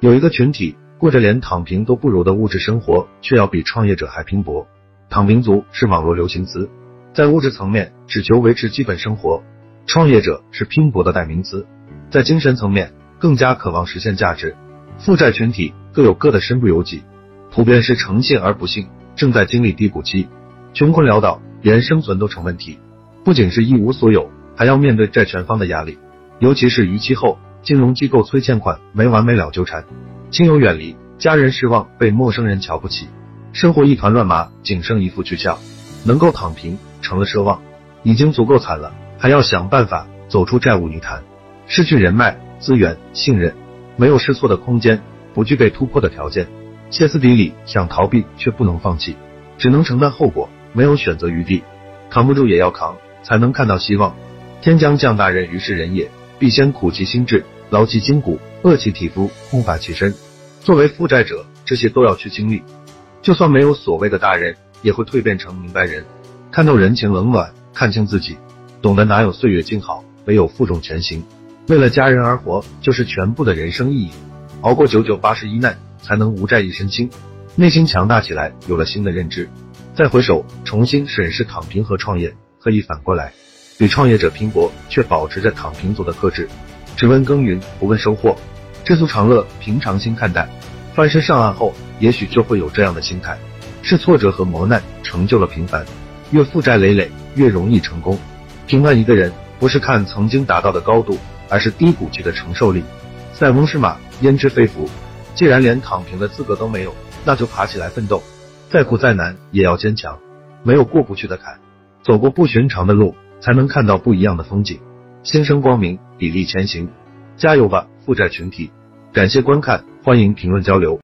有一个群体过着连躺平都不如的物质生活，却要比创业者还拼搏。躺平族是网络流行词，在物质层面只求维持基本生活；创业者是拼搏的代名词，在精神层面更加渴望实现价值。负债群体各有各的身不由己，普遍是诚信而不幸，正在经历低谷期，穷困潦倒，连生存都成问题。不仅是一无所有，还要面对债权方的压力，尤其是逾期后，金融机构催欠款没完没了纠缠，亲友远离，家人失望，被陌生人瞧不起，生活一团乱麻，仅剩一副躯壳，能够躺平成了奢望，已经足够惨了，还要想办法走出债务泥潭，失去人脉、资源、信任。没有试错的空间，不具备突破的条件，歇斯底里，想逃避却不能放弃，只能承担后果，没有选择余地，扛不住也要扛，才能看到希望。天将降大任于是人也，必先苦其心志，劳其筋骨，饿其体肤，空乏其身。作为负债者，这些都要去经历。就算没有所谓的大人，也会蜕变成明白人，看透人情冷暖，看清自己，懂得哪有岁月静好，唯有负重前行。为了家人而活，就是全部的人生意义。熬过九九八十一难，才能无债一身轻，内心强大起来，有了新的认知。再回首，重新审视躺平和创业，可以反过来，与创业者拼搏，却保持着躺平族的特质，只问耕耘，不问收获，知足常乐，平常心看待。翻身上岸后，也许就会有这样的心态：是挫折和磨难成就了平凡，越负债累累，越容易成功。评判一个人，不是看曾经达到的高度。而是低谷期的承受力。塞翁失马，焉知非福？既然连躺平的资格都没有，那就爬起来奋斗。再苦再难也要坚强，没有过不去的坎，走过不寻常的路，才能看到不一样的风景。心生光明，砥砺前行，加油吧，负债群体！感谢观看，欢迎评论交流。